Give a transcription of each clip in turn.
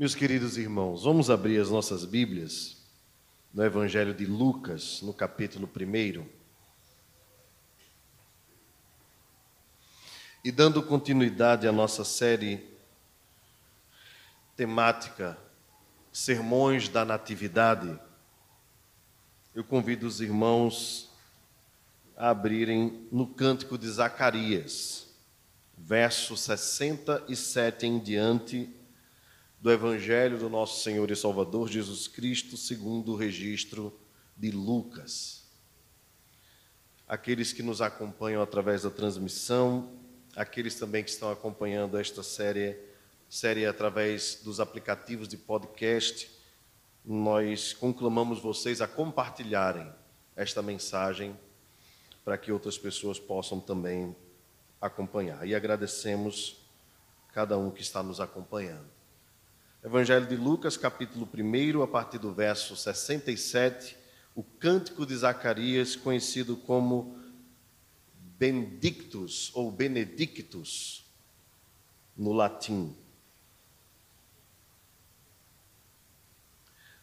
Meus queridos irmãos, vamos abrir as nossas Bíblias no Evangelho de Lucas, no capítulo 1. E dando continuidade à nossa série temática Sermões da Natividade, eu convido os irmãos a abrirem no Cântico de Zacarias, verso 67 em diante do Evangelho do nosso Senhor e Salvador Jesus Cristo, segundo o registro de Lucas. Aqueles que nos acompanham através da transmissão, aqueles também que estão acompanhando esta série, série através dos aplicativos de podcast, nós conclamamos vocês a compartilharem esta mensagem para que outras pessoas possam também acompanhar. E agradecemos cada um que está nos acompanhando. Evangelho de Lucas, capítulo 1, a partir do verso 67, o cântico de Zacarias, conhecido como Benedictus ou Benedictus no latim.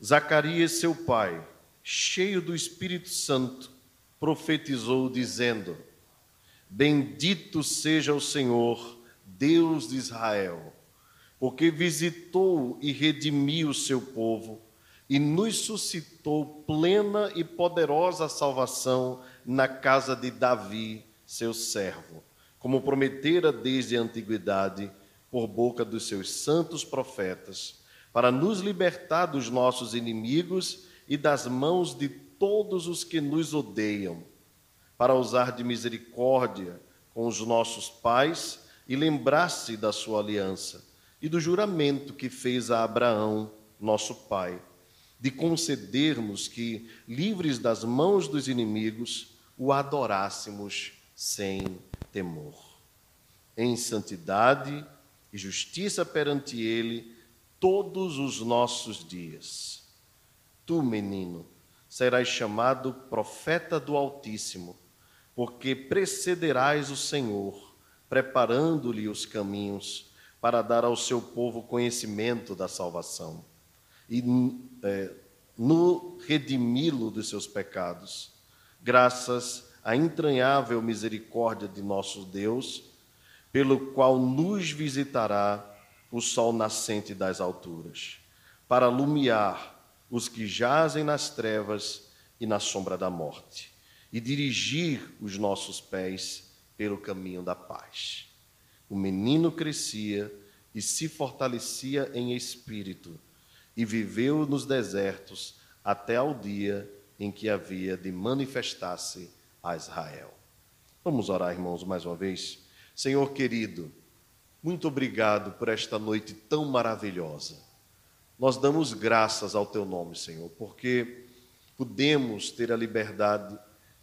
Zacarias, seu pai, cheio do Espírito Santo, profetizou, dizendo: Bendito seja o Senhor, Deus de Israel porque visitou e redimiu o seu povo e nos suscitou plena e poderosa salvação na casa de Davi, seu servo, como prometera desde a antiguidade por boca dos seus santos profetas, para nos libertar dos nossos inimigos e das mãos de todos os que nos odeiam, para usar de misericórdia com os nossos pais e lembrar-se da sua aliança e do juramento que fez a Abraão, nosso pai, de concedermos que, livres das mãos dos inimigos, o adorássemos sem temor. Em santidade e justiça perante Ele todos os nossos dias. Tu, menino, serás chamado profeta do Altíssimo, porque precederás o Senhor, preparando-lhe os caminhos para dar ao seu povo conhecimento da salvação e é, no redimi-lo dos seus pecados, graças à entranhável misericórdia de nosso Deus, pelo qual nos visitará o sol nascente das alturas, para alumiar os que jazem nas trevas e na sombra da morte, e dirigir os nossos pés pelo caminho da paz. O menino crescia e se fortalecia em espírito, e viveu nos desertos até ao dia em que havia de manifestar-se a Israel. Vamos orar, irmãos, mais uma vez. Senhor querido, muito obrigado por esta noite tão maravilhosa. Nós damos graças ao teu nome, Senhor, porque podemos ter a liberdade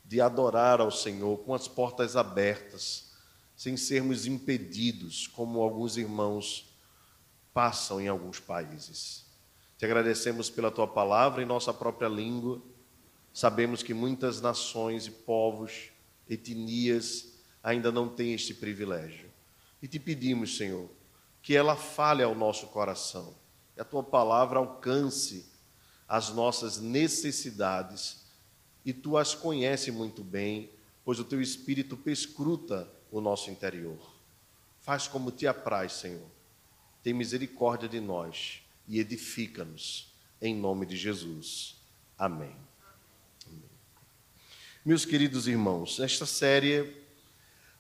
de adorar ao Senhor com as portas abertas sem sermos impedidos, como alguns irmãos passam em alguns países. Te agradecemos pela tua palavra em nossa própria língua. Sabemos que muitas nações e povos, etnias, ainda não têm este privilégio. E te pedimos, Senhor, que ela fale ao nosso coração, que a tua palavra alcance as nossas necessidades, e tu as conheces muito bem, pois o teu espírito perscruta o nosso interior. Faz como te apraz, Senhor. Tem misericórdia de nós e edifica-nos, em nome de Jesus. Amém. Amém. Meus queridos irmãos, esta série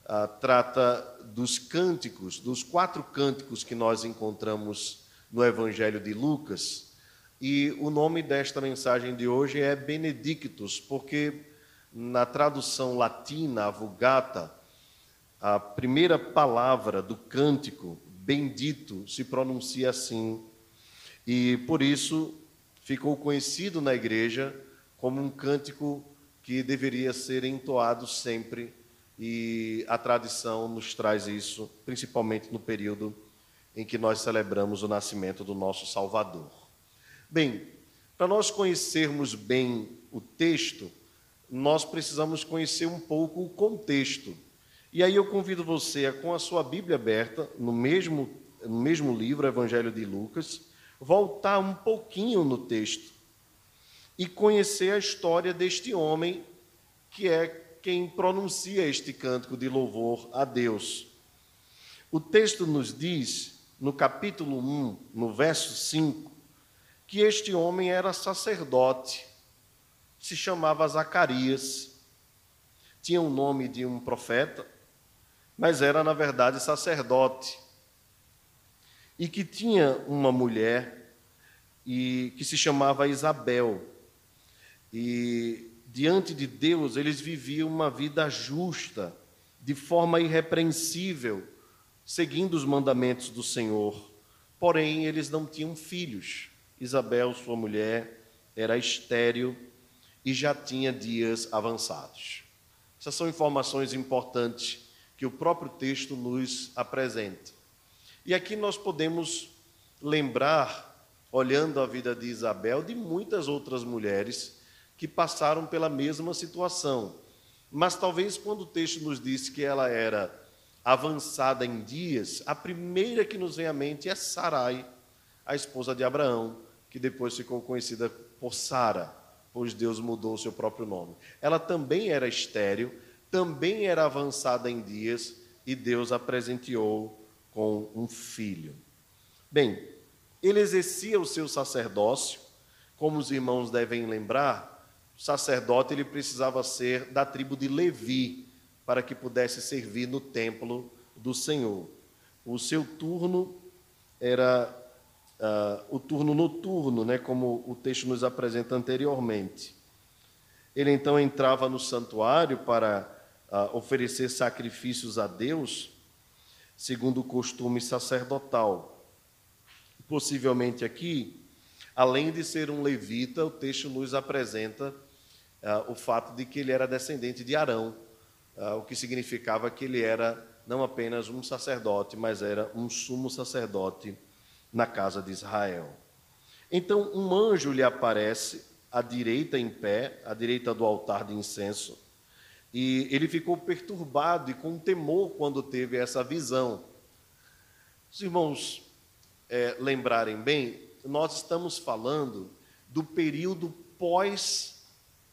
ah, trata dos cânticos, dos quatro cânticos que nós encontramos no Evangelho de Lucas. E o nome desta mensagem de hoje é Benedictus, porque na tradução latina, a Vulgata, a primeira palavra do cântico, bendito, se pronuncia assim. E por isso ficou conhecido na igreja como um cântico que deveria ser entoado sempre, e a tradição nos traz isso, principalmente no período em que nós celebramos o nascimento do nosso Salvador. Bem, para nós conhecermos bem o texto, nós precisamos conhecer um pouco o contexto. E aí eu convido você com a sua Bíblia aberta, no mesmo, no mesmo livro, Evangelho de Lucas, voltar um pouquinho no texto e conhecer a história deste homem que é quem pronuncia este cântico de louvor a Deus. O texto nos diz, no capítulo 1, no verso 5, que este homem era sacerdote, se chamava Zacarias, tinha o nome de um profeta, mas era, na verdade, sacerdote. E que tinha uma mulher e que se chamava Isabel. E diante de Deus, eles viviam uma vida justa, de forma irrepreensível, seguindo os mandamentos do Senhor. Porém, eles não tinham filhos. Isabel, sua mulher, era estéril e já tinha dias avançados. Essas são informações importantes que o próprio texto nos apresenta. E aqui nós podemos lembrar, olhando a vida de Isabel, de muitas outras mulheres que passaram pela mesma situação. Mas talvez quando o texto nos disse que ela era avançada em dias, a primeira que nos vem à mente é Sarai, a esposa de Abraão, que depois ficou conhecida por Sara, pois Deus mudou o seu próprio nome. Ela também era estéril, também era avançada em dias e Deus a presenteou com um filho. Bem, ele exercia o seu sacerdócio, como os irmãos devem lembrar, o sacerdote ele precisava ser da tribo de Levi para que pudesse servir no templo do Senhor. O seu turno era uh, o turno noturno, né, como o texto nos apresenta anteriormente. Ele então entrava no santuário para uh, oferecer sacrifícios a Deus, segundo o costume sacerdotal. Possivelmente aqui, além de ser um levita, o texto nos apresenta uh, o fato de que ele era descendente de Arão, o que significava que ele era não apenas um sacerdote, mas era um sumo sacerdote na casa de Israel. Então, um anjo lhe aparece à direita em pé, à direita do altar de incenso, e ele ficou perturbado e com temor quando teve essa visão. Os irmãos é, lembrarem bem, nós estamos falando do período pós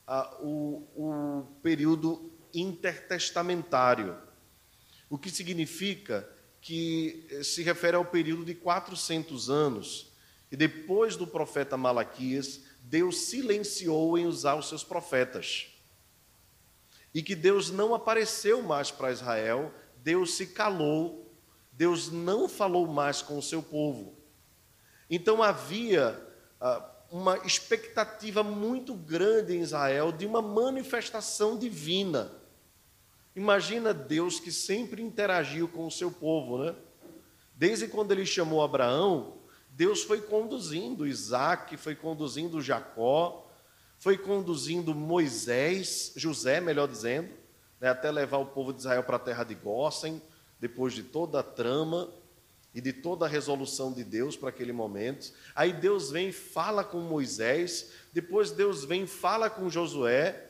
ah, o, o período intertestamentário, o que significa que eh, se refere ao período de 400 anos. E depois do profeta Malaquias, Deus silenciou em usar os seus profetas. E que Deus não apareceu mais para Israel, Deus se calou, Deus não falou mais com o seu povo. Então havia ah, uma expectativa muito grande em Israel de uma manifestação divina. Imagina Deus que sempre interagiu com o seu povo, né? Desde quando ele chamou Abraão, Deus foi conduzindo Isaac, foi conduzindo Jacó, foi conduzindo Moisés, José, melhor dizendo, né, até levar o povo de Israel para a terra de Gósen, depois de toda a trama e de toda a resolução de Deus para aquele momento. Aí Deus vem e fala com Moisés, depois Deus vem e fala com Josué,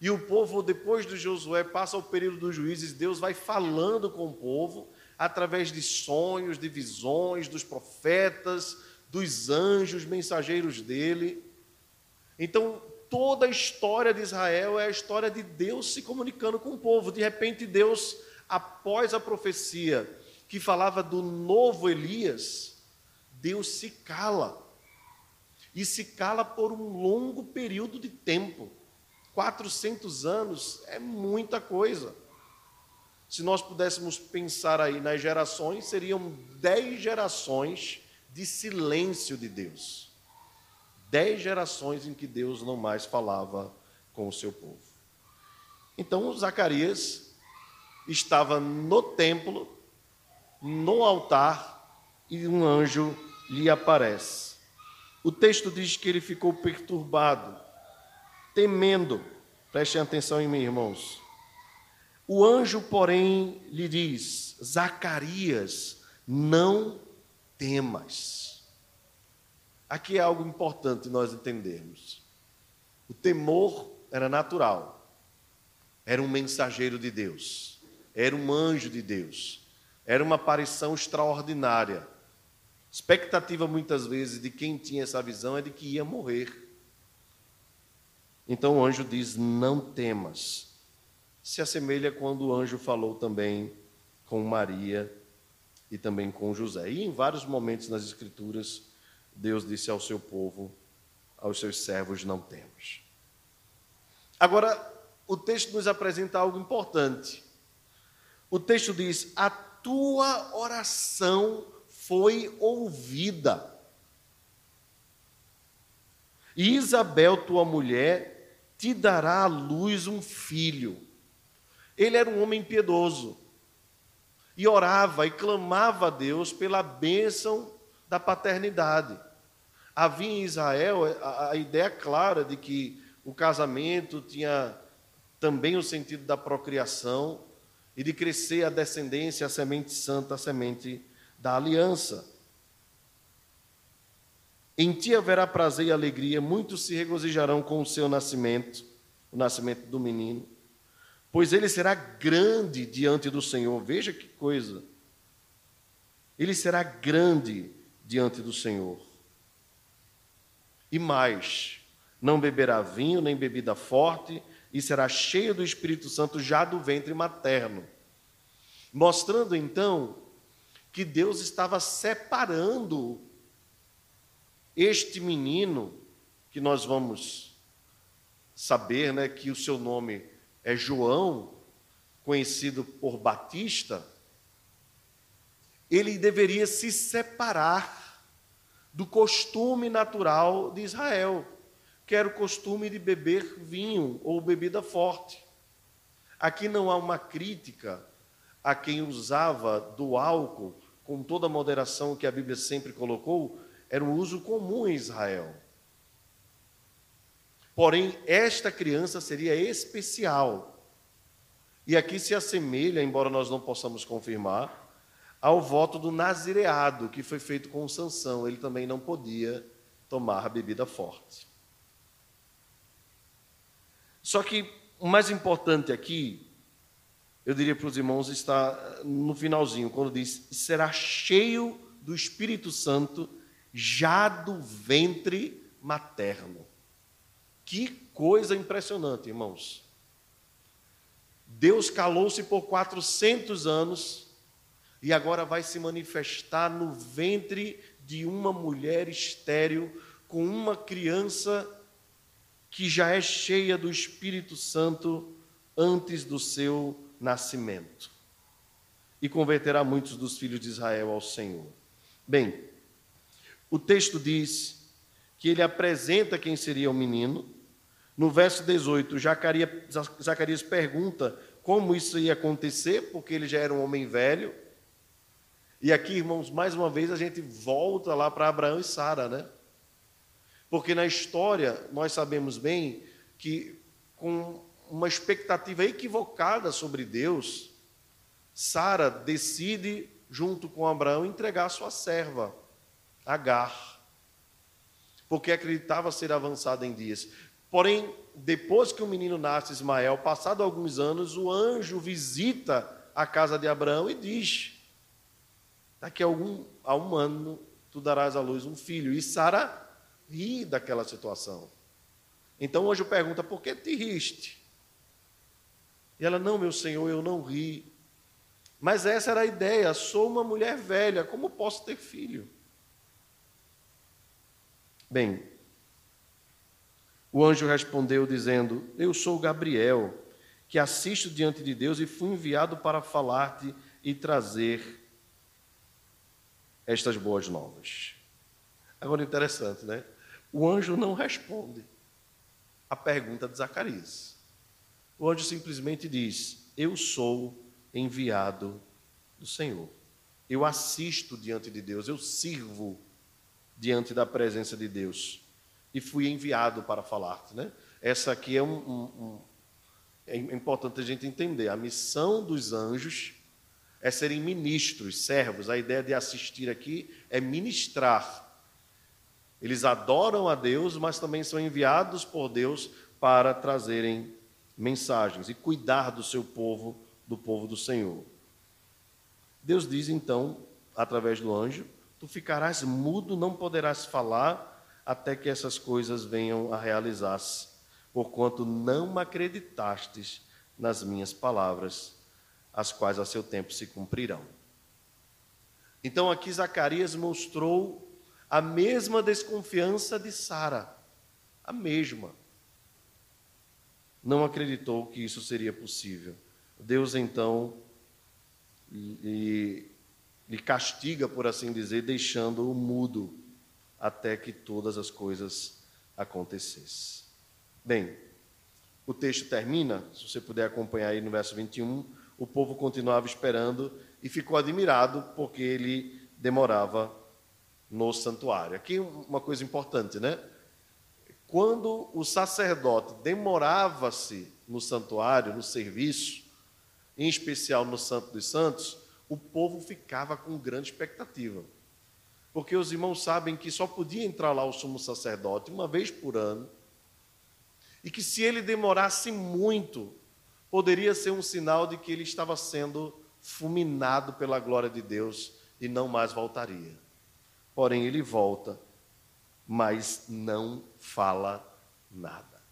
e o povo, depois de Josué, passa ao período dos juízes, Deus vai falando com o povo através de sonhos, de visões, dos profetas, dos anjos, mensageiros dele. Então, toda a história de Israel é a história de Deus se comunicando com o povo. De repente, Deus, após a profecia que falava do novo Elias, Deus se cala. E se cala por um longo período de tempo. 400 anos é muita coisa. Se nós pudéssemos pensar aí nas gerações, seriam 10 gerações de silêncio de Deus. 10 gerações em que Deus não mais falava com o seu povo. Então, Zacarias estava no templo, no altar, e um anjo lhe aparece. O texto diz que ele ficou perturbado temendo. Prestem atenção em mim, irmãos. O anjo, porém, lhe diz: Zacarias, não temas. Aqui é algo importante nós entendermos. O temor era natural, era um mensageiro de Deus, era um anjo de Deus, era uma aparição extraordinária. Expectativa muitas vezes de quem tinha essa visão é de que ia morrer. Então o anjo diz: Não temas. Se assemelha quando o anjo falou também com Maria e também com José. E em vários momentos nas Escrituras, Deus disse ao seu povo, aos seus servos: Não temas. Agora, o texto nos apresenta algo importante. O texto diz: A tua oração foi ouvida. E Isabel, tua mulher, te dará à luz um filho. Ele era um homem piedoso e orava e clamava a Deus pela bênção da paternidade. Havia em Israel a, a ideia clara de que o casamento tinha também o sentido da procriação e de crescer a descendência, a semente santa, a semente da aliança. Em ti haverá prazer e alegria, muitos se regozijarão com o seu nascimento, o nascimento do menino, pois ele será grande diante do Senhor. Veja que coisa. Ele será grande diante do Senhor. E mais, não beberá vinho nem bebida forte, e será cheio do Espírito Santo já do ventre materno. Mostrando então que Deus estava separando este menino, que nós vamos saber né, que o seu nome é João, conhecido por Batista, ele deveria se separar do costume natural de Israel que era o costume de beber vinho ou bebida forte. Aqui não há uma crítica a quem usava do álcool com toda a moderação que a Bíblia sempre colocou, era um uso comum em Israel. Porém, esta criança seria especial. E aqui se assemelha, embora nós não possamos confirmar, ao voto do nazireado que foi feito com Sansão. Ele também não podia tomar bebida forte. Só que o mais importante aqui, eu diria para os irmãos, está no finalzinho, quando diz: será cheio do Espírito Santo já do ventre materno. Que coisa impressionante, irmãos. Deus calou-se por 400 anos e agora vai se manifestar no ventre de uma mulher estéril com uma criança que já é cheia do Espírito Santo antes do seu nascimento. E converterá muitos dos filhos de Israel ao Senhor. Bem, o texto diz que ele apresenta quem seria o menino. No verso 18, Zacarias pergunta como isso ia acontecer, porque ele já era um homem velho. E aqui, irmãos, mais uma vez a gente volta lá para Abraão e Sara, né? Porque na história nós sabemos bem que, com uma expectativa equivocada sobre Deus, Sara decide, junto com Abraão, entregar sua serva, Agar, porque acreditava ser avançada em dias. Porém, depois que o menino nasce, Ismael, passado alguns anos, o anjo visita a casa de Abraão e diz: Daqui a, algum, a um ano tu darás à luz um filho. E Sara ri daquela situação. Então o anjo pergunta: Por que te riste? E ela: Não, meu senhor, eu não ri. Mas essa era a ideia: sou uma mulher velha, como posso ter filho? Bem, o anjo respondeu dizendo: Eu sou Gabriel, que assisto diante de Deus e fui enviado para falar-te e trazer estas boas novas. Agora interessante, né? O anjo não responde a pergunta de Zacarias. O anjo simplesmente diz: Eu sou enviado do Senhor. Eu assisto diante de Deus, eu sirvo diante da presença de Deus. E fui enviado para falar-te. Né? Essa aqui é um, um, um, é importante a gente entender. A missão dos anjos é serem ministros, servos. A ideia de assistir aqui é ministrar eles adoram a Deus, mas também são enviados por Deus para trazerem mensagens e cuidar do seu povo, do povo do Senhor. Deus diz então, através do anjo: Tu ficarás mudo, não poderás falar, até que essas coisas venham a realizar-se, porquanto não acreditastes nas minhas palavras, as quais a seu tempo se cumprirão. Então aqui Zacarias mostrou a mesma desconfiança de Sara, a mesma. Não acreditou que isso seria possível. Deus então lhe, lhe castiga, por assim dizer, deixando-o mudo até que todas as coisas acontecessem. Bem, o texto termina, se você puder acompanhar aí no verso 21, o povo continuava esperando e ficou admirado porque ele demorava no santuário. Aqui uma coisa importante, né? Quando o sacerdote demorava-se no santuário, no serviço, em especial no Santo dos Santos, o povo ficava com grande expectativa porque os irmãos sabem que só podia entrar lá o sumo sacerdote uma vez por ano, e que se ele demorasse muito, poderia ser um sinal de que ele estava sendo fulminado pela glória de Deus e não mais voltaria. Porém, ele volta, mas não fala nada.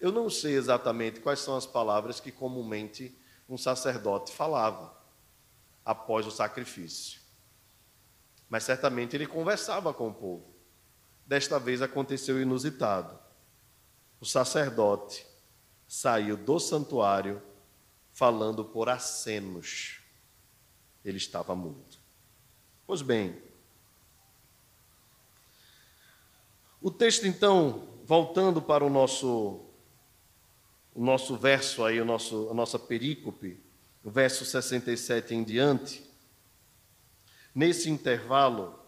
Eu não sei exatamente quais são as palavras que comumente um sacerdote falava após o sacrifício. Mas certamente ele conversava com o povo. Desta vez aconteceu inusitado. O sacerdote saiu do santuário falando por acenos. Ele estava mudo. Pois bem, o texto então, voltando para o nosso o nosso verso aí, o nosso, a nossa perícope, o verso 67 em diante, Nesse intervalo,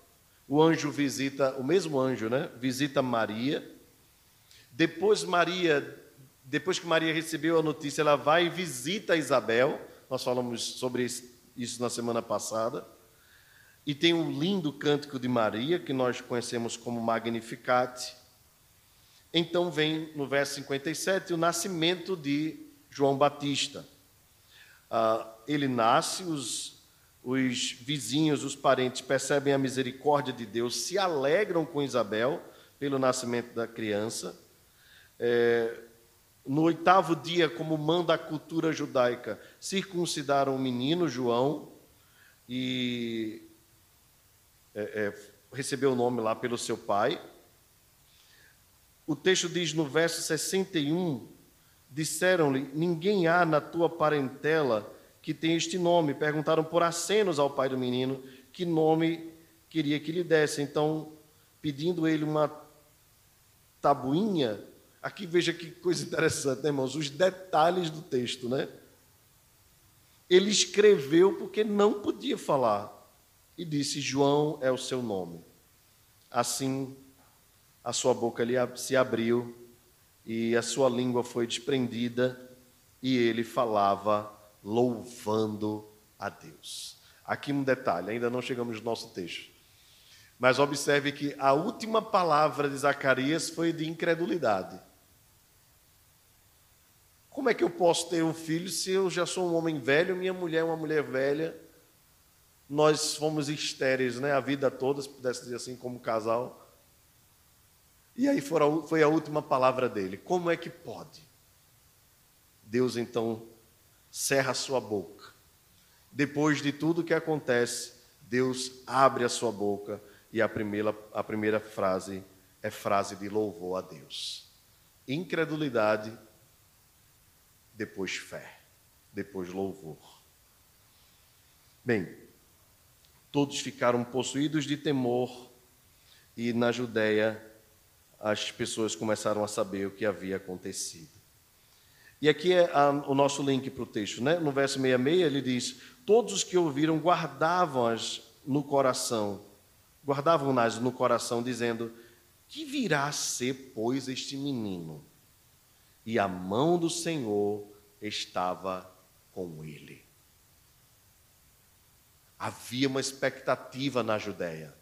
o anjo visita, o mesmo anjo, né? Visita Maria. Depois Maria, depois que Maria recebeu a notícia, ela vai e visita Isabel. Nós falamos sobre isso na semana passada. E tem um lindo cântico de Maria, que nós conhecemos como Magnificat. Então vem no verso 57 o nascimento de João Batista. Ah, ele nasce, os os vizinhos, os parentes percebem a misericórdia de Deus, se alegram com Isabel pelo nascimento da criança. É, no oitavo dia, como manda a cultura judaica, circuncidaram o menino João e é, é, recebeu o nome lá pelo seu pai. O texto diz no verso 61: Disseram-lhe: Ninguém há na tua parentela que tem este nome. Perguntaram por acenos ao pai do menino que nome queria que lhe desse. Então, pedindo ele uma tabuinha, aqui veja que coisa interessante, né, irmãos? Os detalhes do texto, né? Ele escreveu porque não podia falar e disse: João é o seu nome. Assim, a sua boca se abriu e a sua língua foi desprendida e ele falava louvando a Deus. Aqui um detalhe, ainda não chegamos no nosso texto. Mas observe que a última palavra de Zacarias foi de incredulidade. Como é que eu posso ter um filho se eu já sou um homem velho, minha mulher é uma mulher velha? Nós fomos estéreis né, a vida toda, se pudesse dizer assim, como casal. E aí foi a última palavra dele. Como é que pode? Deus então cerra a sua boca. Depois de tudo que acontece, Deus abre a sua boca e a primeira, a primeira frase é frase de louvor a Deus. Incredulidade, depois fé, depois louvor. Bem, todos ficaram possuídos de temor e na Judéia as pessoas começaram a saber o que havia acontecido. E aqui é a, o nosso link para o texto, né? No verso 66 ele diz: Todos os que ouviram guardavam-as no coração, guardavam-nas no coração, dizendo: Que virá a ser, pois, este menino? E a mão do Senhor estava com ele. Havia uma expectativa na Judéia.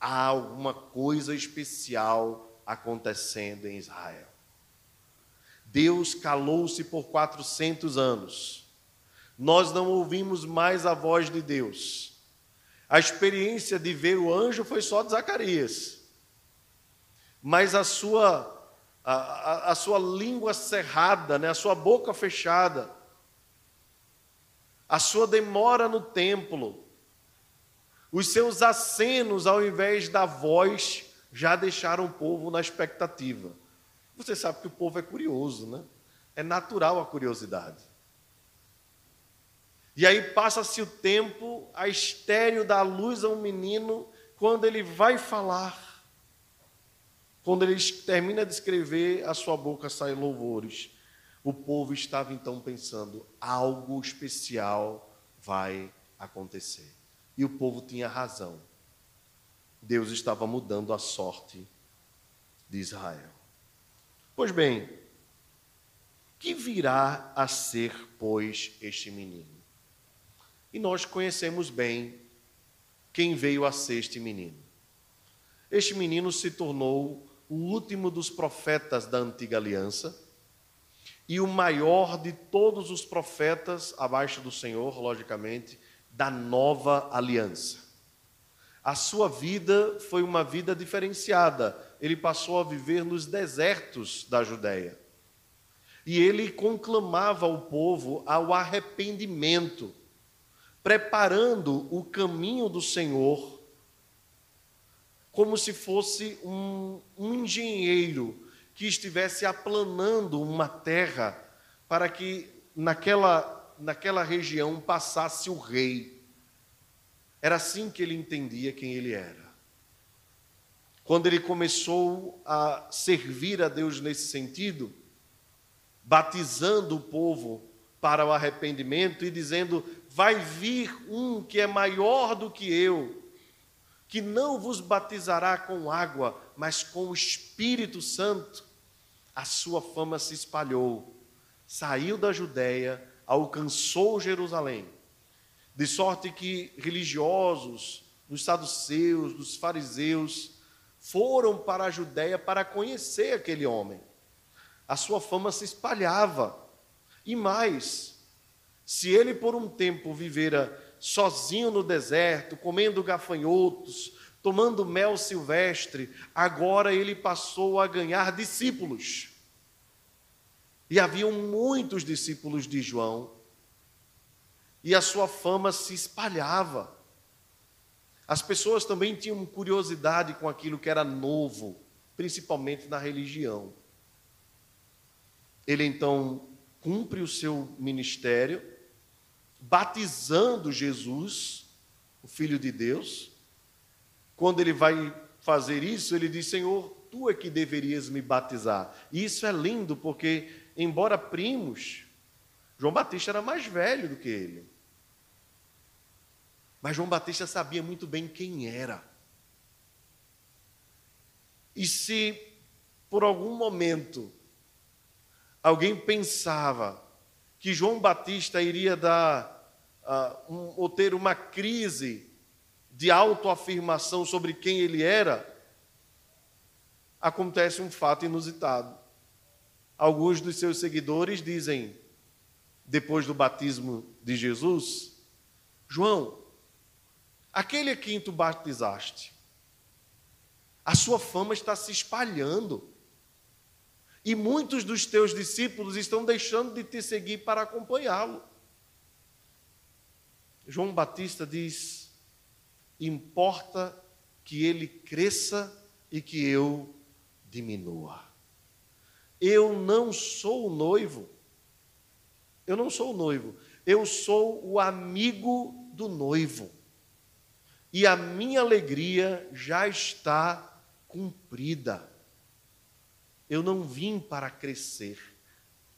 Há alguma coisa especial acontecendo em Israel. Deus calou-se por 400 anos. Nós não ouvimos mais a voz de Deus. A experiência de ver o anjo foi só de Zacarias. Mas a sua a, a, a sua língua cerrada, né, a sua boca fechada, a sua demora no templo, os seus acenos ao invés da voz já deixaram o povo na expectativa. Você sabe que o povo é curioso, né? É natural a curiosidade. E aí passa-se o tempo, a estéreo dá luz a um menino, quando ele vai falar, quando ele termina de escrever, a sua boca sai louvores. O povo estava então pensando: algo especial vai acontecer. E o povo tinha razão. Deus estava mudando a sorte de Israel. Pois bem, que virá a ser, pois, este menino? E nós conhecemos bem quem veio a ser este menino. Este menino se tornou o último dos profetas da antiga aliança e o maior de todos os profetas, abaixo do Senhor, logicamente, da nova aliança. A sua vida foi uma vida diferenciada. Ele passou a viver nos desertos da Judéia. E ele conclamava o povo ao arrependimento, preparando o caminho do Senhor como se fosse um, um engenheiro que estivesse aplanando uma terra para que naquela, naquela região passasse o rei. Era assim que ele entendia quem ele era. Quando ele começou a servir a Deus nesse sentido, batizando o povo para o arrependimento e dizendo: Vai vir um que é maior do que eu, que não vos batizará com água, mas com o Espírito Santo, a sua fama se espalhou, saiu da Judéia, alcançou Jerusalém, de sorte que religiosos, dos saduceus, dos fariseus, foram para a Judéia para conhecer aquele homem. A sua fama se espalhava. E mais, se ele por um tempo vivera sozinho no deserto, comendo gafanhotos, tomando mel silvestre, agora ele passou a ganhar discípulos. E haviam muitos discípulos de João, e a sua fama se espalhava. As pessoas também tinham curiosidade com aquilo que era novo, principalmente na religião. Ele então cumpre o seu ministério, batizando Jesus, o Filho de Deus. Quando ele vai fazer isso, ele diz: Senhor, tu é que deverias me batizar. E isso é lindo, porque, embora primos, João Batista era mais velho do que ele. Mas João Batista sabia muito bem quem era. E se por algum momento alguém pensava que João Batista iria dar uh, um, ou ter uma crise de autoafirmação sobre quem ele era, acontece um fato inusitado. Alguns dos seus seguidores dizem, depois do batismo de Jesus, João, aquele a quem tu batizaste, a sua fama está se espalhando. E muitos dos teus discípulos estão deixando de te seguir para acompanhá-lo. João Batista diz: importa que ele cresça e que eu diminua. Eu não sou o noivo. Eu não sou o noivo. Eu sou o amigo do noivo. E a minha alegria já está cumprida. Eu não vim para crescer,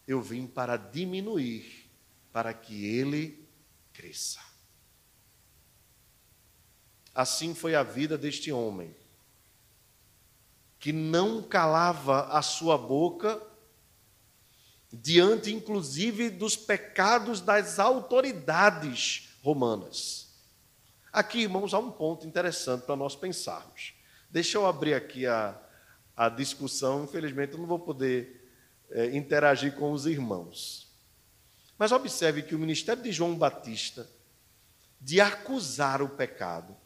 eu vim para diminuir, para que ele cresça. Assim foi a vida deste homem, que não calava a sua boca diante, inclusive, dos pecados das autoridades romanas. Aqui, irmãos, há um ponto interessante para nós pensarmos. Deixa eu abrir aqui a, a discussão, infelizmente eu não vou poder é, interagir com os irmãos. Mas observe que o ministério de João Batista, de acusar o pecado,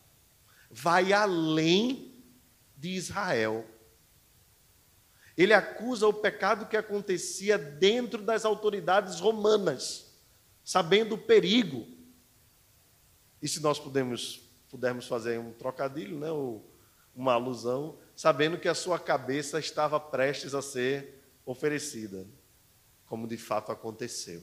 vai além de Israel. Ele acusa o pecado que acontecia dentro das autoridades romanas, sabendo o perigo. E se nós pudermos, pudermos fazer um trocadilho, né, uma alusão, sabendo que a sua cabeça estava prestes a ser oferecida, como de fato aconteceu.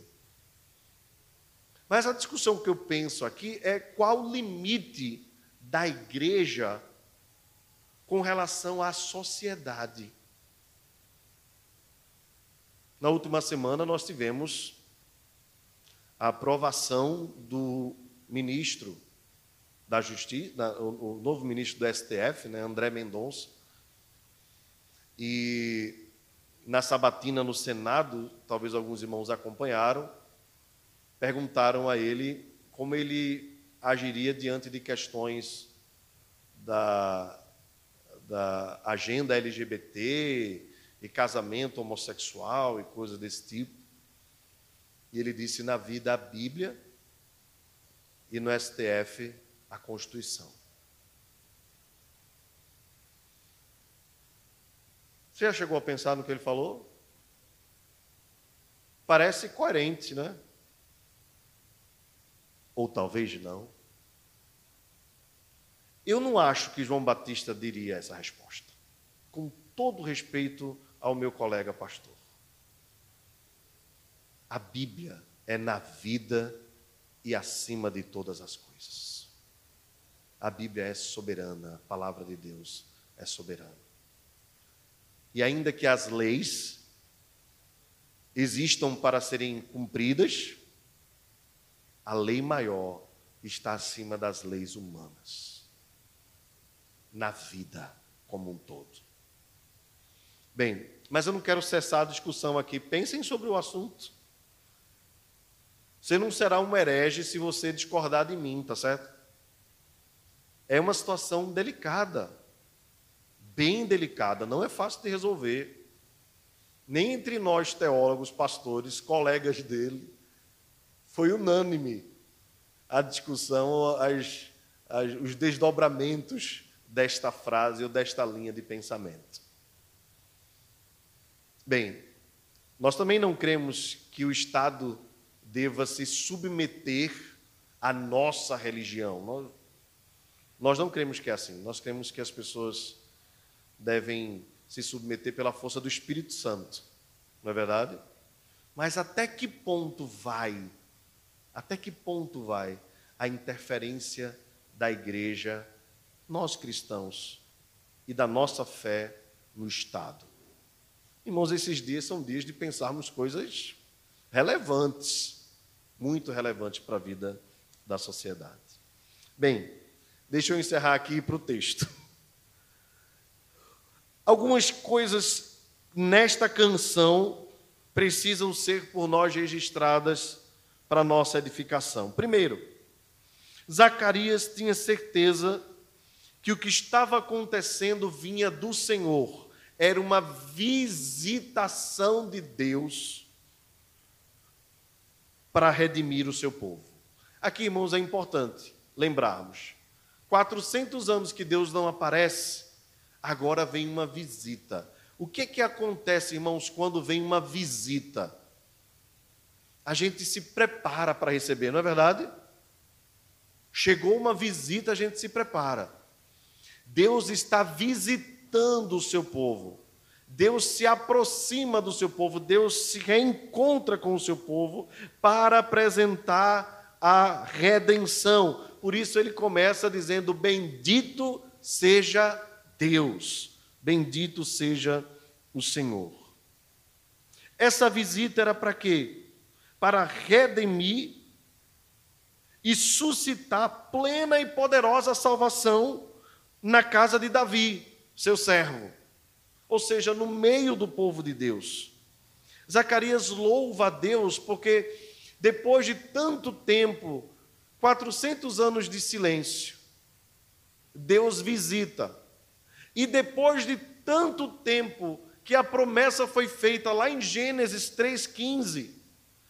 Mas a discussão que eu penso aqui é qual o limite da igreja com relação à sociedade. Na última semana, nós tivemos a aprovação do ministro da Justiça, o novo ministro do STF, né, André Mendonça. E na sabatina no Senado, talvez alguns irmãos acompanharam, perguntaram a ele como ele agiria diante de questões da, da agenda LGBT e casamento homossexual e coisas desse tipo. E ele disse: na vida a Bíblia e no STF a Constituição. Você já chegou a pensar no que ele falou? Parece coerente, né? Ou talvez não. Eu não acho que João Batista diria essa resposta. Com todo respeito ao meu colega pastor. A Bíblia é na vida e acima de todas as coisas. A Bíblia é soberana, a palavra de Deus é soberana. E ainda que as leis existam para serem cumpridas, a lei maior está acima das leis humanas, na vida como um todo. Bem, mas eu não quero cessar a discussão aqui. Pensem sobre o assunto. Você não será um herege se você discordar de mim, tá certo? É uma situação delicada, bem delicada, não é fácil de resolver. Nem entre nós teólogos, pastores, colegas dele, foi unânime a discussão, as, as, os desdobramentos desta frase ou desta linha de pensamento. Bem, nós também não cremos que o Estado deva se submeter à nossa religião. Nós, nós não cremos que é assim. Nós cremos que as pessoas devem se submeter pela força do Espírito Santo. Não é verdade? Mas até que ponto vai? Até que ponto vai a interferência da igreja, nós cristãos, e da nossa fé no Estado? Irmãos, esses dias são dias de pensarmos coisas relevantes, muito relevantes para a vida da sociedade. Bem, deixa eu encerrar aqui para o texto. Algumas coisas nesta canção precisam ser por nós registradas para nossa edificação. Primeiro, Zacarias tinha certeza que o que estava acontecendo vinha do Senhor era uma visitação de Deus para redimir o seu povo. Aqui, irmãos, é importante lembrarmos: 400 anos que Deus não aparece, agora vem uma visita. O que que acontece, irmãos, quando vem uma visita? A gente se prepara para receber, não é verdade? Chegou uma visita, a gente se prepara. Deus está visitando visitando o seu povo. Deus se aproxima do seu povo, Deus se reencontra com o seu povo para apresentar a redenção. Por isso ele começa dizendo: Bendito seja Deus, bendito seja o Senhor. Essa visita era para quê? Para redimir e suscitar plena e poderosa salvação na casa de Davi seu servo, ou seja, no meio do povo de Deus. Zacarias louva a Deus porque depois de tanto tempo, 400 anos de silêncio, Deus visita. E depois de tanto tempo que a promessa foi feita lá em Gênesis 3,15,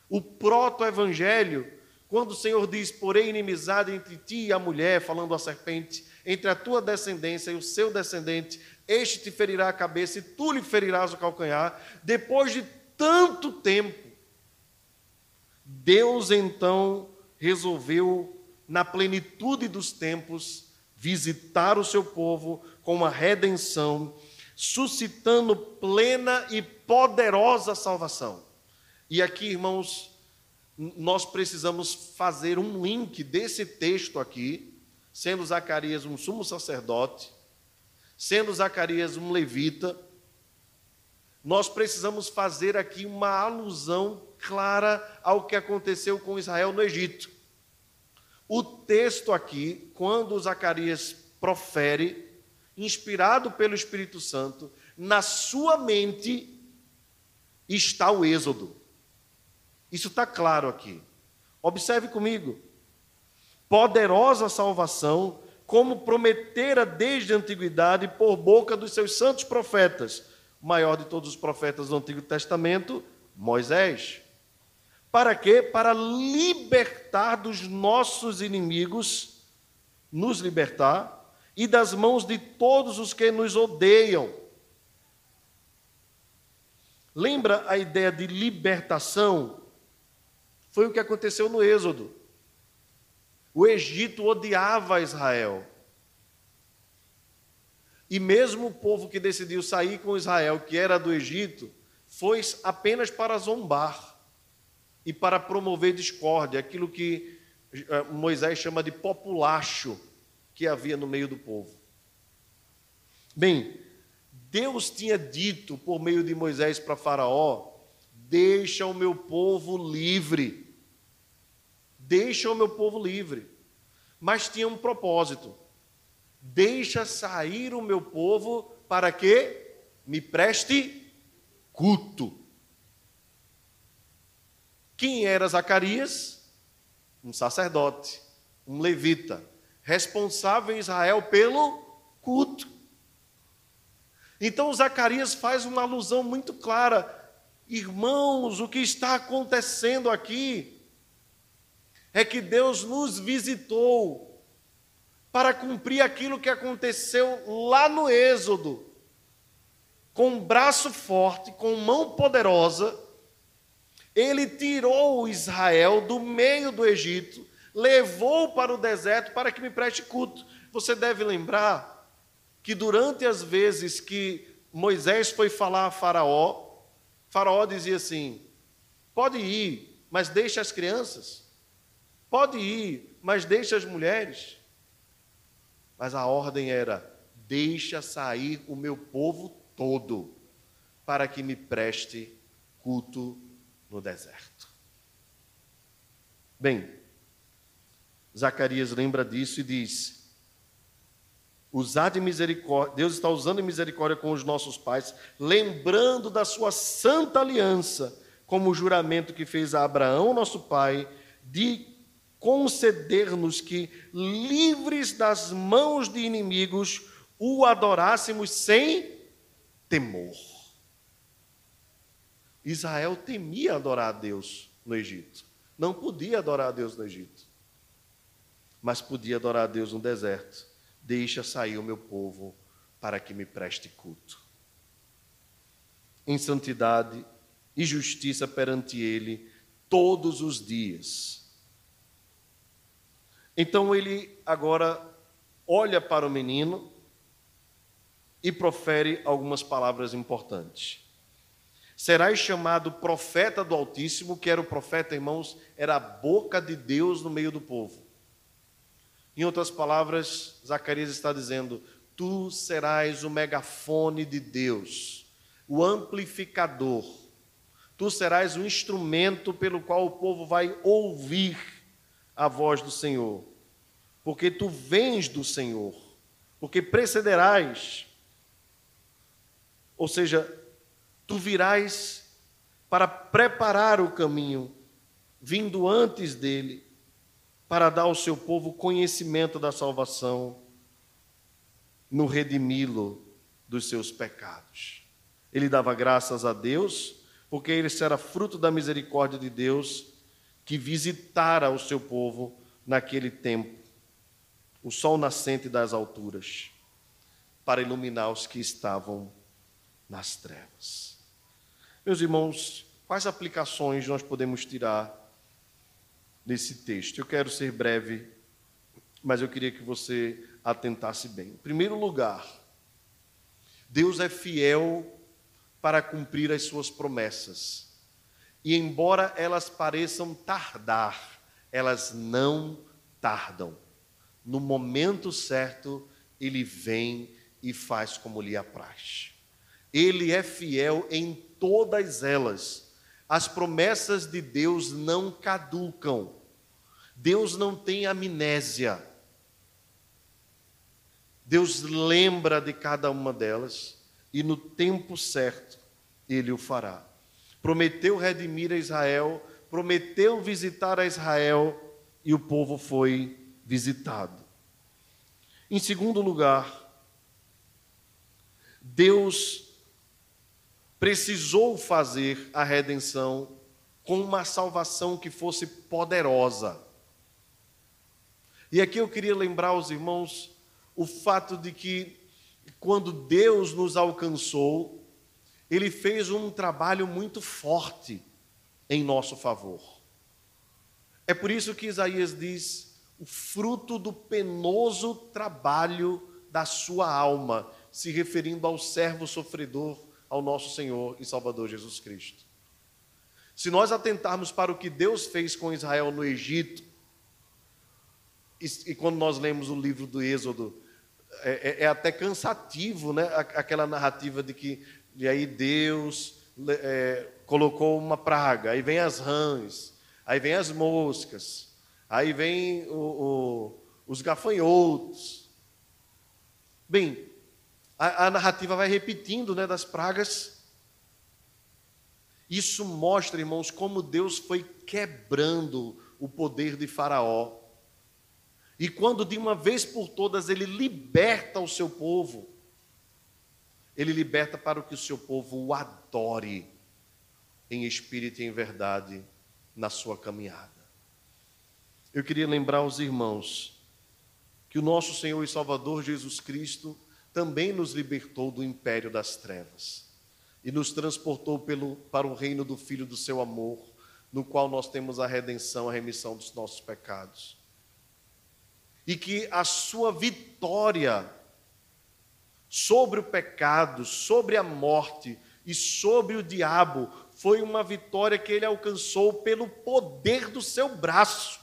o proto-evangelho, quando o Senhor diz: Porém, inimizade entre ti e a mulher, falando a serpente, entre a tua descendência e o seu descendente, este te ferirá a cabeça e tu lhe ferirás o calcanhar. Depois de tanto tempo, Deus então resolveu, na plenitude dos tempos, visitar o seu povo com uma redenção, suscitando plena e poderosa salvação. E aqui, irmãos, nós precisamos fazer um link desse texto aqui, sendo Zacarias um sumo sacerdote, sendo Zacarias um levita, nós precisamos fazer aqui uma alusão clara ao que aconteceu com Israel no Egito. O texto aqui, quando Zacarias profere, inspirado pelo Espírito Santo, na sua mente está o Êxodo. Isso está claro aqui. Observe comigo. Poderosa salvação, como prometera desde a antiguidade por boca dos seus santos profetas, o maior de todos os profetas do Antigo Testamento, Moisés. Para quê? Para libertar dos nossos inimigos, nos libertar, e das mãos de todos os que nos odeiam. Lembra a ideia de libertação? Foi o que aconteceu no Êxodo. O Egito odiava Israel. E mesmo o povo que decidiu sair com Israel, que era do Egito, foi apenas para zombar e para promover discórdia, aquilo que eh, Moisés chama de populacho que havia no meio do povo. Bem, Deus tinha dito por meio de Moisés para Faraó: Deixa o meu povo livre deixa o meu povo livre. Mas tinha um propósito: deixa sair o meu povo para que me preste culto. Quem era Zacarias? Um sacerdote, um levita, responsável em Israel pelo culto. Então Zacarias faz uma alusão muito clara. Irmãos, o que está acontecendo aqui é que Deus nos visitou para cumprir aquilo que aconteceu lá no Êxodo. Com um braço forte, com mão poderosa, ele tirou Israel do meio do Egito, levou para o deserto para que me preste culto. Você deve lembrar que durante as vezes que Moisés foi falar a Faraó, Faraó dizia assim: pode ir, mas deixe as crianças. Pode ir, mas deixa as mulheres. Mas a ordem era: deixa sair o meu povo todo, para que me preste culto no deserto. Bem, Zacarias lembra disso e diz: usar de misericórdia, Deus está usando misericórdia com os nossos pais, lembrando da sua santa aliança, como o juramento que fez a Abraão, nosso pai, de conceder-nos que, livres das mãos de inimigos, o adorássemos sem temor. Israel temia adorar a Deus no Egito. Não podia adorar a Deus no Egito. Mas podia adorar a Deus no deserto. Deixa sair o meu povo para que me preste culto. Em santidade e justiça perante Ele todos os dias então ele agora olha para o menino e profere algumas palavras importantes. Serás chamado profeta do Altíssimo, que era o profeta, irmãos, era a boca de Deus no meio do povo. Em outras palavras, Zacarias está dizendo: Tu serás o megafone de Deus, o amplificador. Tu serás o instrumento pelo qual o povo vai ouvir a voz do Senhor, porque tu vens do Senhor, porque precederás, ou seja, tu virás para preparar o caminho, vindo antes dele, para dar ao seu povo conhecimento da salvação, no redimi-lo dos seus pecados. Ele dava graças a Deus, porque ele era fruto da misericórdia de Deus que visitara o seu povo naquele tempo. o sol nascente das alturas, para iluminar os que estavam nas trevas. Meus irmãos, quais aplicações nós podemos tirar desse texto? Eu quero ser breve, mas eu queria que você atentasse bem. Em primeiro lugar, Deus é fiel para cumprir as suas promessas. E embora elas pareçam tardar, elas não tardam. No momento certo, ele vem e faz como lhe apraz. Ele é fiel em todas elas. As promessas de Deus não caducam. Deus não tem amnésia. Deus lembra de cada uma delas e no tempo certo ele o fará. Prometeu redimir a Israel, prometeu visitar a Israel e o povo foi visitado. Em segundo lugar, Deus precisou fazer a redenção com uma salvação que fosse poderosa. E aqui eu queria lembrar aos irmãos o fato de que quando Deus nos alcançou, ele fez um trabalho muito forte em nosso favor. É por isso que Isaías diz: o fruto do penoso trabalho da sua alma, se referindo ao servo sofredor, ao nosso Senhor e Salvador Jesus Cristo. Se nós atentarmos para o que Deus fez com Israel no Egito, e, e quando nós lemos o livro do Êxodo, é, é, é até cansativo, né? Aquela narrativa de que e aí Deus é, colocou uma praga, aí vem as rãs, aí vem as moscas, aí vem o, o, os gafanhotos. Bem, a, a, narrativa vai repetindo né, das pragas. Isso mostra, irmãos, como Deus foi quebrando o poder de Faraó. E quando de uma vez por todas ele liberta o seu povo, ele liberta para que o seu povo o adore em espírito e em verdade na sua caminhada. Eu queria lembrar aos irmãos que o nosso Senhor e Salvador Jesus Cristo também nos libertou do império das trevas e nos transportou pelo, para o reino do Filho do seu amor, no qual nós temos a redenção, a remissão dos nossos pecados. E que a sua vitória sobre o pecado, sobre a morte e sobre o diabo foi uma vitória que ele alcançou pelo poder do seu braço,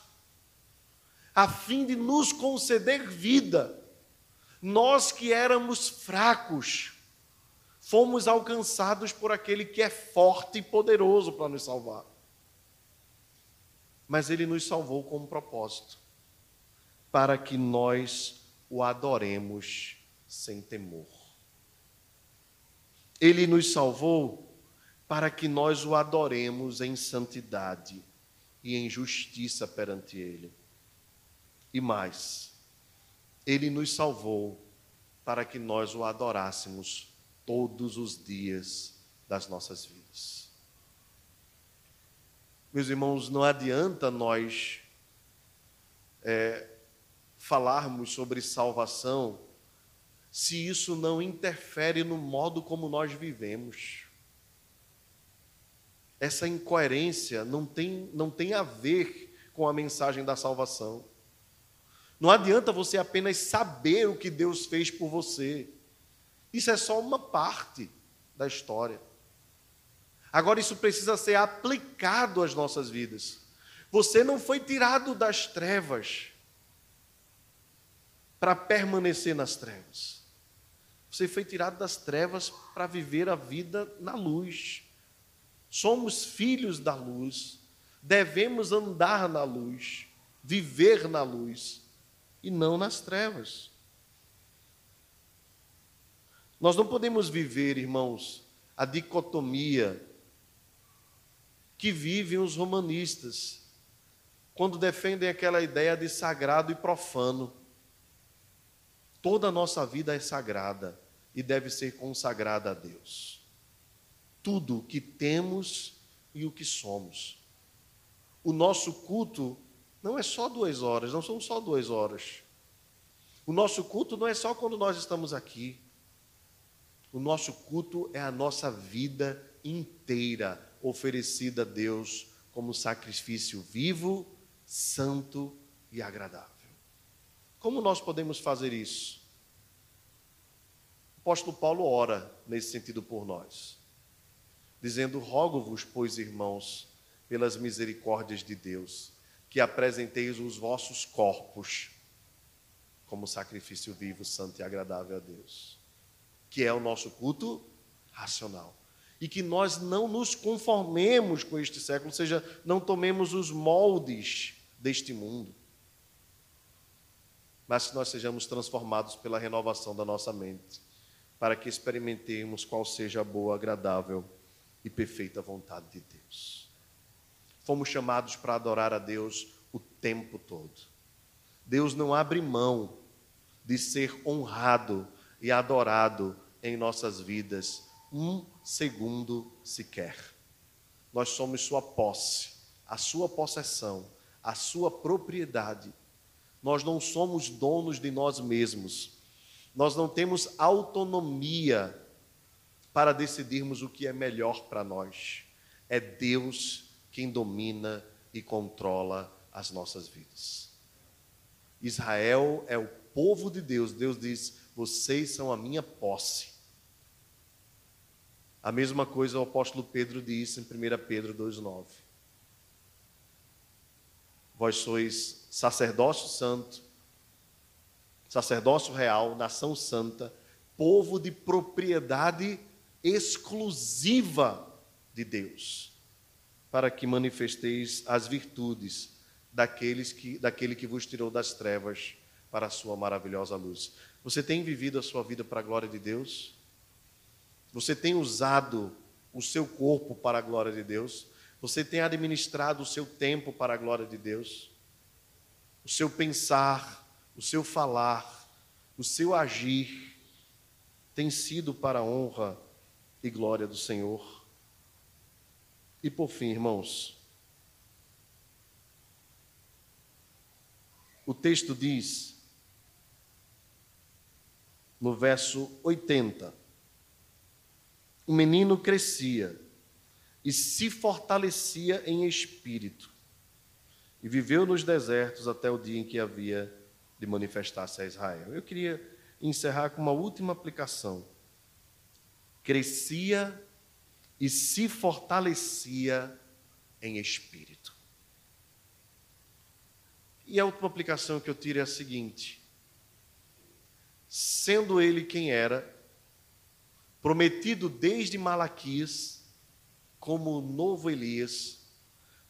a fim de nos conceder vida nós que éramos fracos, fomos alcançados por aquele que é forte e poderoso para nos salvar. Mas ele nos salvou com um propósito: para que nós o adoremos sem temor. Ele nos salvou para que nós o adoremos em santidade e em justiça perante Ele. E mais, ele nos salvou para que nós o adorássemos todos os dias das nossas vidas. Meus irmãos, não adianta nós é, falarmos sobre salvação se isso não interfere no modo como nós vivemos. Essa incoerência não tem, não tem a ver com a mensagem da salvação. Não adianta você apenas saber o que Deus fez por você. Isso é só uma parte da história. Agora, isso precisa ser aplicado às nossas vidas. Você não foi tirado das trevas para permanecer nas trevas. Você foi tirado das trevas para viver a vida na luz. Somos filhos da luz, devemos andar na luz, viver na luz e não nas trevas. Nós não podemos viver, irmãos, a dicotomia que vivem os romanistas quando defendem aquela ideia de sagrado e profano. Toda a nossa vida é sagrada e deve ser consagrada a Deus. Tudo o que temos e o que somos. O nosso culto não é só duas horas, não são só duas horas. O nosso culto não é só quando nós estamos aqui. O nosso culto é a nossa vida inteira oferecida a Deus como sacrifício vivo, santo e agradável. Como nós podemos fazer isso? O apóstolo Paulo ora nesse sentido por nós, dizendo: Rogo-vos, pois, irmãos, pelas misericórdias de Deus, que apresenteis os vossos corpos como sacrifício vivo, santo e agradável a Deus, que é o nosso culto racional. E que nós não nos conformemos com este século, ou seja, não tomemos os moldes deste mundo, mas que nós sejamos transformados pela renovação da nossa mente, para que experimentemos qual seja a boa, agradável e perfeita vontade de Deus. Fomos chamados para adorar a Deus o tempo todo. Deus não abre mão de ser honrado e adorado em nossas vidas um segundo sequer. Nós somos sua posse, a sua possessão, a sua propriedade. Nós não somos donos de nós mesmos. Nós não temos autonomia para decidirmos o que é melhor para nós. É Deus quem domina e controla as nossas vidas. Israel é o povo de Deus, Deus diz: vocês são a minha posse. A mesma coisa o apóstolo Pedro disse em 1 Pedro 2,9. Vós sois sacerdócio santo, sacerdócio real, nação santa, povo de propriedade exclusiva de Deus, para que manifesteis as virtudes daqueles que, daquele que vos tirou das trevas para a sua maravilhosa luz. Você tem vivido a sua vida para a glória de Deus? Você tem usado o seu corpo para a glória de Deus? Você tem administrado o seu tempo para a glória de Deus? O seu pensar, o seu falar, o seu agir tem sido para a honra e glória do Senhor? E por fim, irmãos, o texto diz no verso 80. O menino crescia e se fortalecia em espírito, e viveu nos desertos até o dia em que havia de manifestar-se a Israel. Eu queria encerrar com uma última aplicação. Crescia e se fortalecia em espírito. E a última aplicação que eu tiro é a seguinte: sendo ele quem era, prometido desde Malaquias, como o novo Elias,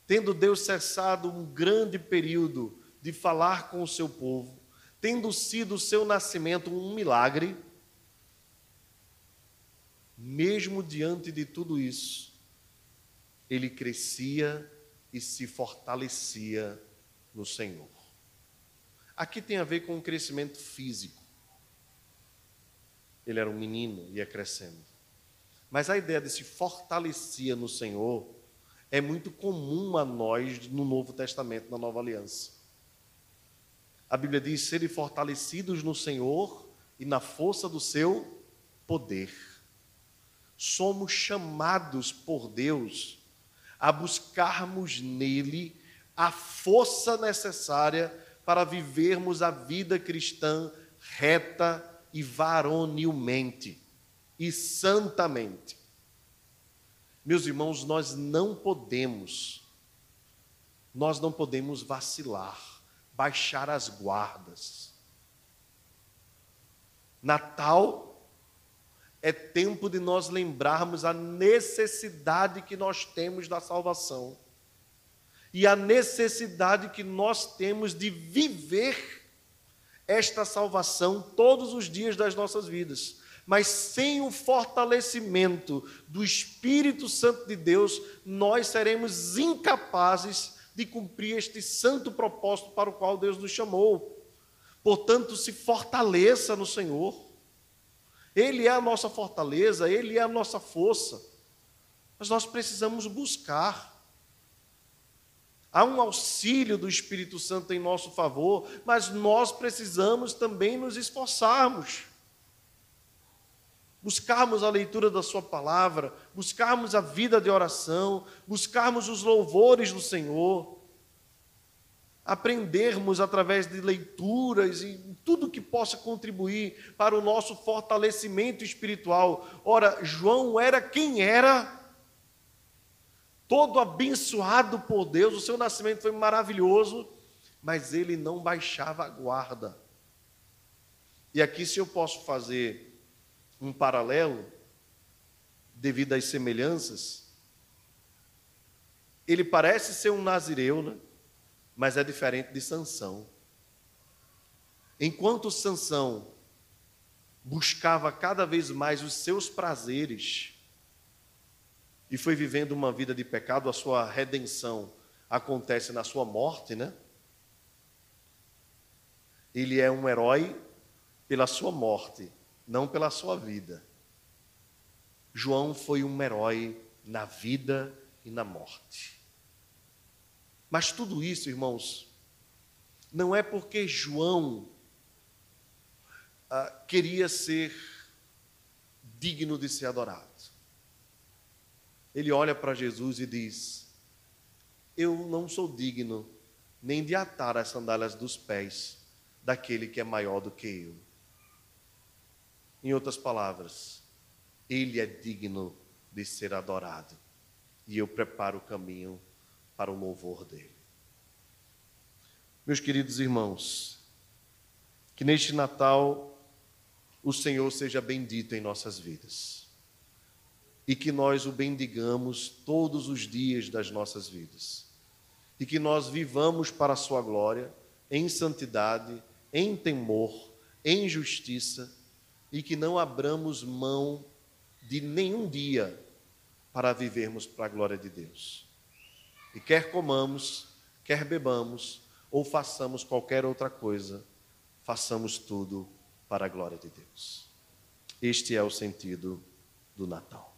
tendo Deus cessado um grande período de falar com o seu povo, tendo sido o seu nascimento um milagre, mesmo diante de tudo isso, ele crescia e se fortalecia no Senhor. Aqui tem a ver com o crescimento físico. Ele era um menino e ia crescendo. Mas a ideia de se fortalecia no Senhor é muito comum a nós no Novo Testamento, na Nova Aliança. A Bíblia diz: serem fortalecidos no Senhor e na força do seu poder. Somos chamados por Deus a buscarmos nele a força necessária para vivermos a vida cristã reta e varonilmente e santamente. Meus irmãos, nós não podemos, nós não podemos vacilar, baixar as guardas. Natal é tempo de nós lembrarmos a necessidade que nós temos da salvação e a necessidade que nós temos de viver esta salvação todos os dias das nossas vidas. Mas sem o fortalecimento do Espírito Santo de Deus, nós seremos incapazes de cumprir este santo propósito para o qual Deus nos chamou. Portanto, se fortaleça no Senhor. Ele é a nossa fortaleza, ele é a nossa força. Mas nós precisamos buscar Há um auxílio do Espírito Santo em nosso favor, mas nós precisamos também nos esforçarmos. Buscarmos a leitura da Sua palavra, buscarmos a vida de oração, buscarmos os louvores do Senhor, aprendermos através de leituras e tudo que possa contribuir para o nosso fortalecimento espiritual. Ora, João era quem era todo abençoado por Deus, o seu nascimento foi maravilhoso, mas ele não baixava a guarda. E aqui, se eu posso fazer um paralelo, devido às semelhanças, ele parece ser um nazireu, né? Mas é diferente de Sansão. Enquanto Sansão buscava cada vez mais os seus prazeres, e foi vivendo uma vida de pecado, a sua redenção acontece na sua morte, né? Ele é um herói pela sua morte, não pela sua vida. João foi um herói na vida e na morte. Mas tudo isso, irmãos, não é porque João ah, queria ser digno de ser adorado ele olha para Jesus e diz: Eu não sou digno nem de atar as sandálias dos pés daquele que é maior do que eu. Em outras palavras, ele é digno de ser adorado e eu preparo o caminho para o louvor dele. Meus queridos irmãos, que neste Natal o Senhor seja bendito em nossas vidas e que nós o bendigamos todos os dias das nossas vidas. E que nós vivamos para a Sua glória, em santidade, em temor, em justiça, e que não abramos mão de nenhum dia para vivermos para a glória de Deus. E quer comamos, quer bebamos, ou façamos qualquer outra coisa, façamos tudo para a glória de Deus. Este é o sentido do Natal.